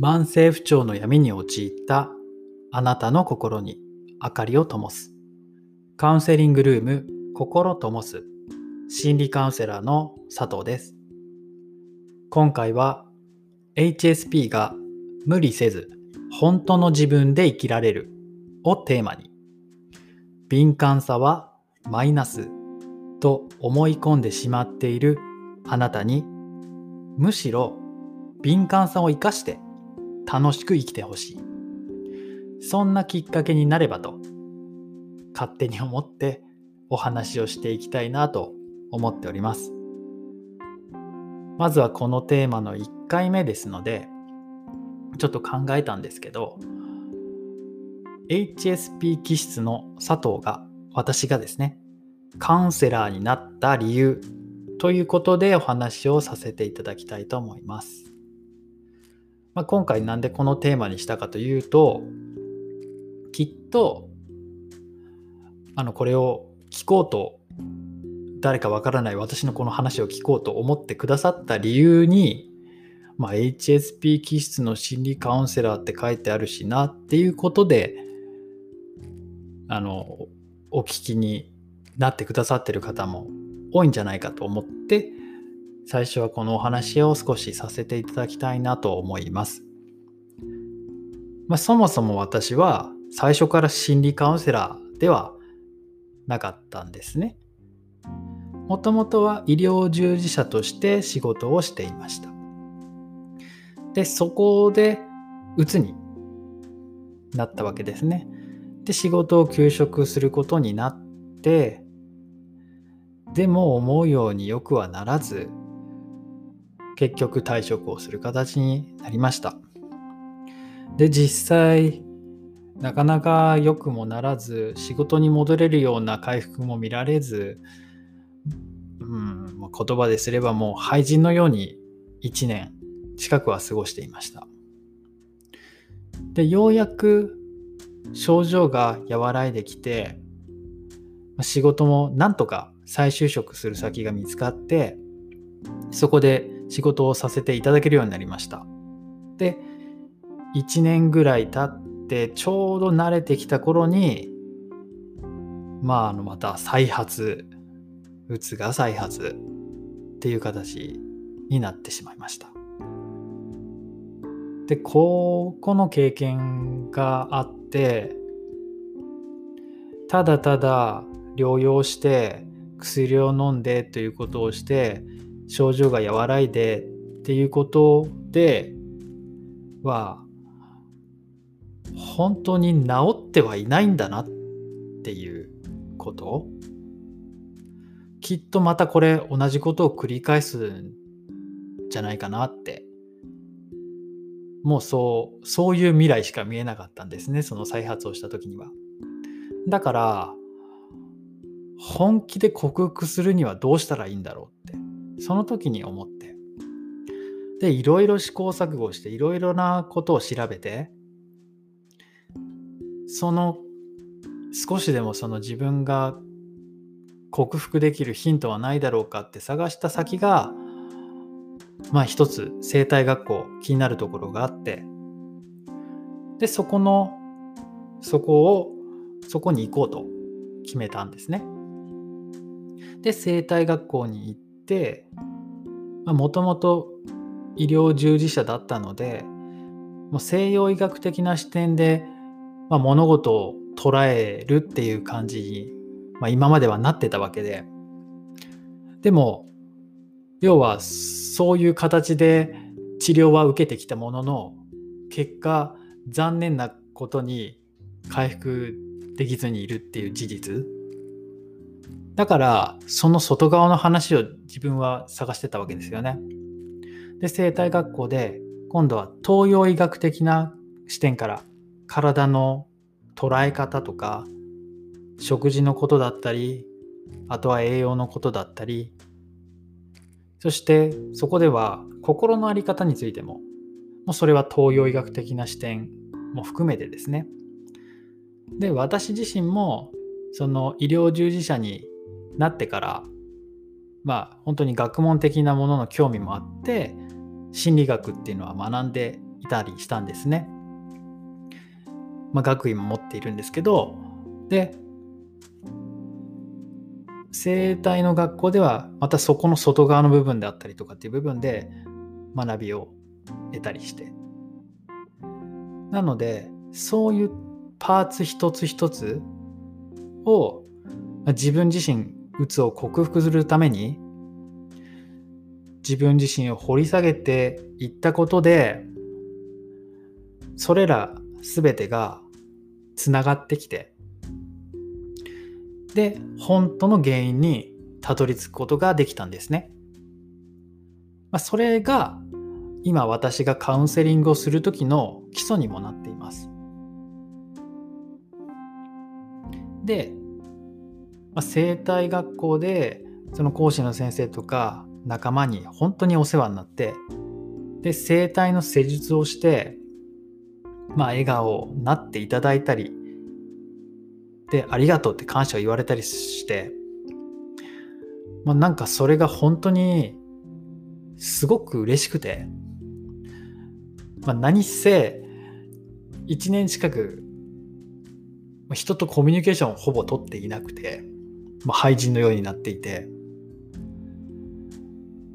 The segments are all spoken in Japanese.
慢性不調の闇に陥ったあなたの心に明かりを灯す。カウンセリングルーム心灯す。心理カウンセラーの佐藤です。今回は HSP が無理せず本当の自分で生きられるをテーマに敏感さはマイナスと思い込んでしまっているあなたにむしろ敏感さを生かして楽しく生きてほしいそんなきっかけになればと勝手に思ってお話をしていきたいなと思っておりますまずはこのテーマの1回目ですのでちょっと考えたんですけど HSP 気質の佐藤が私がですねカウンセラーになった理由ということでお話をさせていただきたいと思います。まあ、今回なんでこのテーマにしたかというときっとあのこれを聞こうと誰かわからない私のこの話を聞こうと思ってくださった理由に、まあ、HSP 気質の心理カウンセラーって書いてあるしなっていうことであのお聞きになってくださってる方も多いんじゃないかと思って最初はこのお話を少しさせていただきたいなと思います。まあ、そもそも私は最初から心理カウンセラーではなかったんですね。もともとは医療従事者として仕事をしていました。で、そこでうつになったわけですね。で、仕事を休職することになって、でも思うようによくはならず、結局退職をする形になりました。で、実際、なかなか良くもならず、仕事に戻れるような回復も見られず、うん、言葉ですればもう廃人のように1年近くは過ごしていました。で、ようやく症状が和らいできて、仕事もなんとか再就職する先が見つかって、そこで仕事をさせていただけるようになりました。で、1年ぐらい経ってちょうど慣れてきた頃に、まあ、あのまた再発、うつが再発っていう形になってしまいました。で、ここの経験があって、ただただ療養して薬を飲んでということをして症状が和らいでっていうことでは本当に治ってはいないんだなっていうこと。きっとまたこれ同じことを繰り返すんじゃないかなって。もうそうそういう未来しか見えなかったんですねその再発をした時には。だから本気で克服するにはどうしたらいいんだろうって。その時に思って。で、いろいろ試行錯誤して、いろいろなことを調べて、その少しでもその自分が克服できるヒントはないだろうかって探した先が、まあ一つ生態学校気になるところがあって、で、そこの、そこを、そこに行こうと決めたんですね。で、生態学校に行って、もともと医療従事者だったのでもう西洋医学的な視点で、まあ、物事を捉えるっていう感じに、まあ、今まではなってたわけで。でも要はそういう形で治療は受けてきたものの結果残念なことに回復できずにいるっていう事実。だから、その外側の話を自分は探してたわけですよね。で、生態学校で、今度は東洋医学的な視点から体の捉え方とか、食事のことだったり、あとは栄養のことだったり、そしてそこでは心の在り方についても、もうそれは東洋医学的な視点も含めてですね。で、私自身もその医療従事者になってからまあ本当に学問的なものの興味もあって心理学っていうのは学んでいたりしたんですね。まあ、学位も持っているんですけど、で、生態の学校ではまたそこの外側の部分であったりとかっていう部分で学びを得たりしてなのでそういうパーツ一つ一つを自分自身うつを克服するために自分自身を掘り下げていったことでそれら全てがつながってきてで本当の原因にたどり着くことができたんですね。まあ、それが今私がカウンセリングをする時の基礎にもなっています。で、まあ、生態学校でその講師の先生とか仲間に本当にお世話になってで生態の施術をしてまあ笑顔になっていただいたりでありがとうって感謝を言われたりしてまあなんかそれが本当にすごく嬉しくてまあ、何せ1年近く人とコミュニケーションをほぼ取っていなくて、まあ、廃人のようになっていて、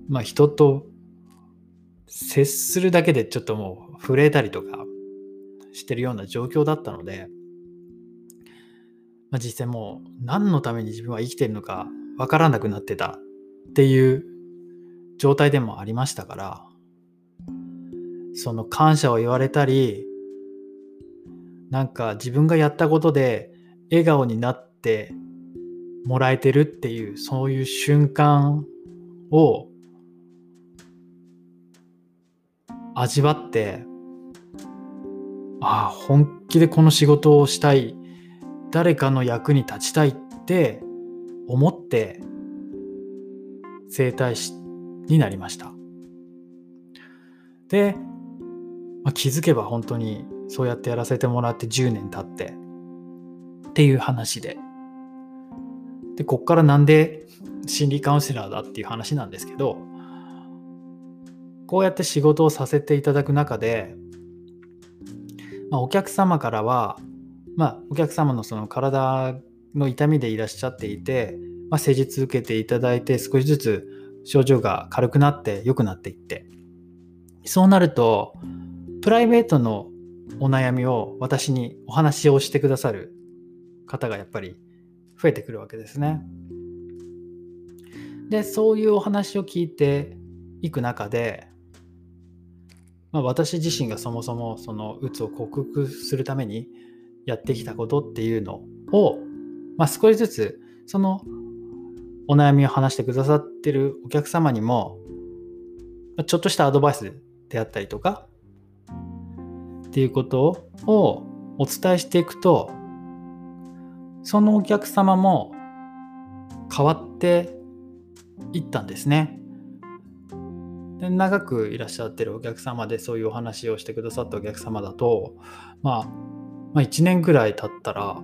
まあ、人と接するだけでちょっともう震えたりとかしてるような状況だったので、まあ、実際もう何のために自分は生きてるのかわからなくなってたっていう状態でもありましたからその感謝を言われたりなんか自分がやったことで笑顔になってもらえてるっていうそういう瞬間を味わってああ本気でこの仕事をしたい誰かの役に立ちたいって思って整体師になりました。でまあ、気づけば本当にそうやってやらせてもらって10年経ってっていう話で。でこっからなんで心理カウンセラーだっていう話なんですけどこうやって仕事をさせていただく中で、まあ、お客様からは、まあ、お客様のその体の痛みでいらっしゃっていて、まあ、施術受けていただいて少しずつ症状が軽くなって良くなっていってそうなるとプライベートのお悩みを私にお話をしてくださる方がやっぱり増えてくるわけですね。でそういうお話を聞いていく中で、まあ、私自身がそもそもそのうつを克服するためにやってきたことっていうのを、まあ、少しずつそのお悩みを話してくださってるお客様にもちょっとしたアドバイスであったりとかっていうことをお伝えしていくとそのお客様も変わっていったんですね。で長くいらっしゃってるお客様でそういうお話をしてくださったお客様だと、まあ、まあ1年ぐらい経ったら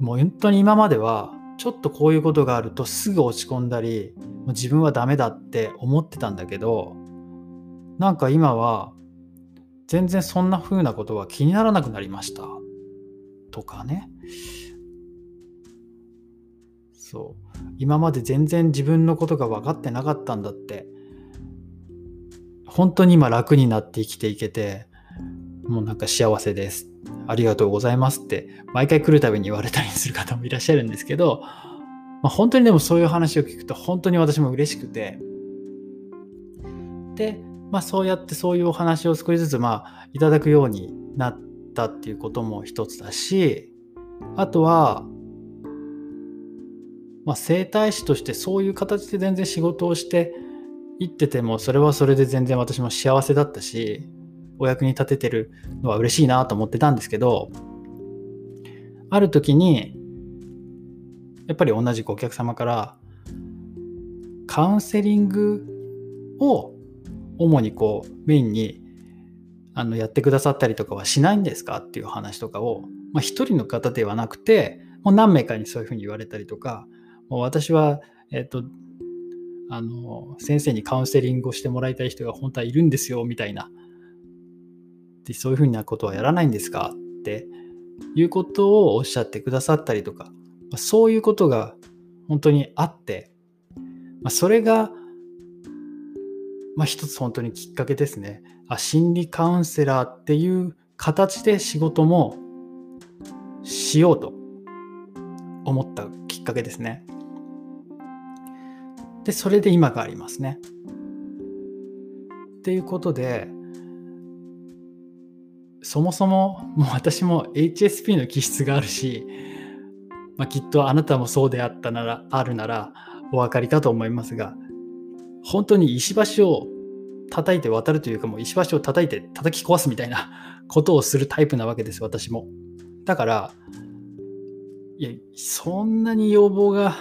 もう本当に今まではちょっとこういうことがあるとすぐ落ち込んだりもう自分はダメだって思ってたんだけどなんか今は全然そんな風なことは気にならなくなりましたとかねそう。今まで全然自分のことが分かってなかったんだって。本当に今楽になって生きていけてもうなんか幸せです。ありがとうございますって毎回来るたびに言われたりする方もいらっしゃるんですけど、まあ、本当にでもそういう話を聞くと本当に私も嬉しくて。でまあ、そうやってそういうお話を少しずつまあいただくようになったっていうことも一つだしあとは、まあ、整体師としてそういう形で全然仕事をしていっててもそれはそれで全然私も幸せだったしお役に立ててるのは嬉しいなと思ってたんですけどある時にやっぱり同じくお客様からカウンセリングを主にこうメインにあのやってくださったりとかはしないんですか？っていう話とかを、まあ、一人の方ではなくてもう何名かにそういうふうに言われたりとかもう私は、えっ、とあの先生にカウンセリングをしてもらいたい人が本当はいるんですよみたいなでそういうふうなことはやらないんですか？っていうことをおっしゃってくださったりとか、そういうことが本当にあって、ま、それが、まあ、一つ本当にきっかけですねあ。心理カウンセラーっていう形で仕事もしようと思ったきっかけですね。で、それで今がありますね。っていうことで、そもそももう私も HSP の気質があるし、まあ、きっとあなたもそうであったなら、あるならお分かりかと思いますが、本当に石橋を叩いて渡るというか、もう石橋を叩いて叩き壊すみたいなことをするタイプなわけです、私も。だから、いや、そんなに要望が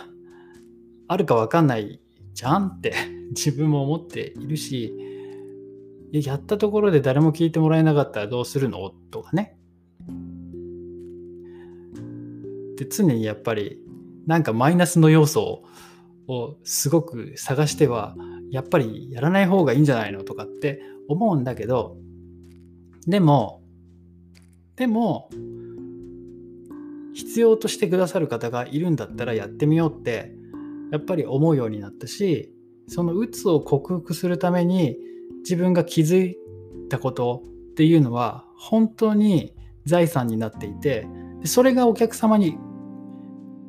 あるか分かんないじゃんって 自分も思っているし、やったところで誰も聞いてもらえなかったらどうするの？とかね。で常にやっぱりなんかマイナスの要素をすごく探してはやっぱりやらない方がいいんじゃないの？とかって思うんだけどでもでも必要としてくださる方がいるんだったらやってみようってやっぱり思うようになったしその鬱を克服するために自分が気づいたことっていうのは本当に財産になっていてそれがお客様に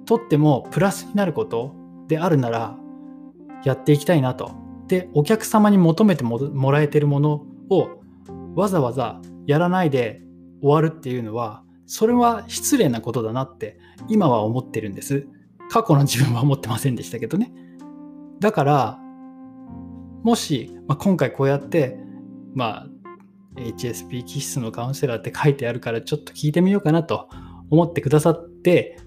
とってもプラスになることであるならやっていきたいなと。でお客様に求めてもらえてるものをわざわざやらないで終わるっていうのはそれは失礼なことだなって今は思ってるんです。過去の自分は思ってませんでしたけどね。だから、もし、まあ、今回こうやって、まあ、HSP 気質のカウンセラーって書いてあるからちょっと聞いてみようかなと思ってくださって、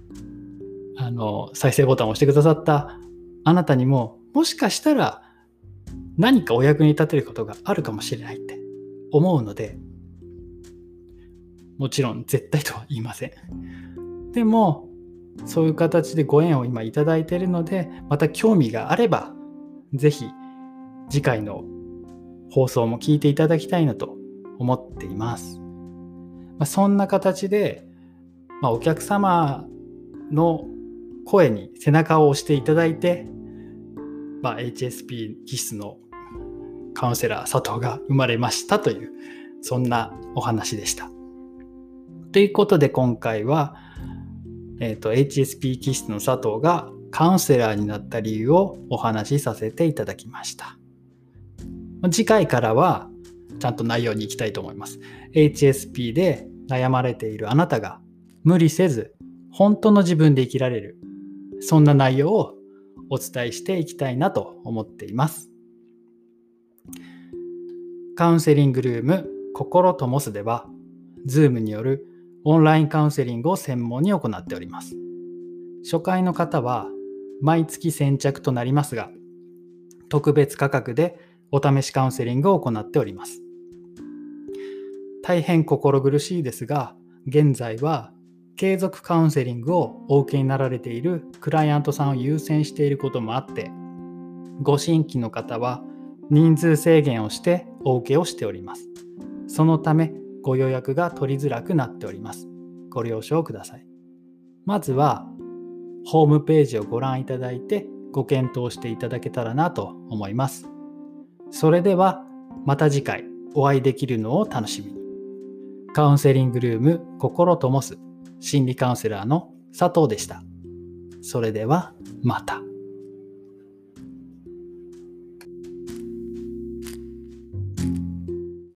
あの、再生ボタンを押してくださったあなたにも、もしかしたら何かお役に立てることがあるかもしれないって思うので、もちろん絶対とは言いません。でも、そういう形でご縁を今いただいているので、また興味があれば、ぜひ次回の放送も聞いていただきたいなと思っています。まあ、そんな形で、まあ、お客様の声に背中を押していただいて、まあ、HSP 気質のカウンセラー佐藤が生まれましたという、そんなお話でした。ということで今回は、えーと、HSP 気質の佐藤がカウンセラーになった理由をお話しさせていただきました。次回からはちゃんと内容に行きたいと思います。HSP で悩まれているあなたが無理せず本当の自分で生きられるそんな内容をお伝えしていきたいなと思っています。カウンセリングルーム心とモスでは Zoom によるオンラインカウンセリングを専門に行っております。初回の方は毎月先着となりますが、特別価格でお試しカウンセリングを行っております。大変心苦しいですが、現在は継続カウンセリングをお受けになられているクライアントさんを優先していることもあって、ご新規の方は人数制限をしてお受けをしております。そのため、ご予約が取りづらくなっております。ご了承ください。まずは、ホームページをご覧いただいてご検討していただけたらなと思います。それでは、また次回お会いできるのを楽しみに。カウンセリングルーム心ともす心理カウンセラーの佐藤でした。それではまた。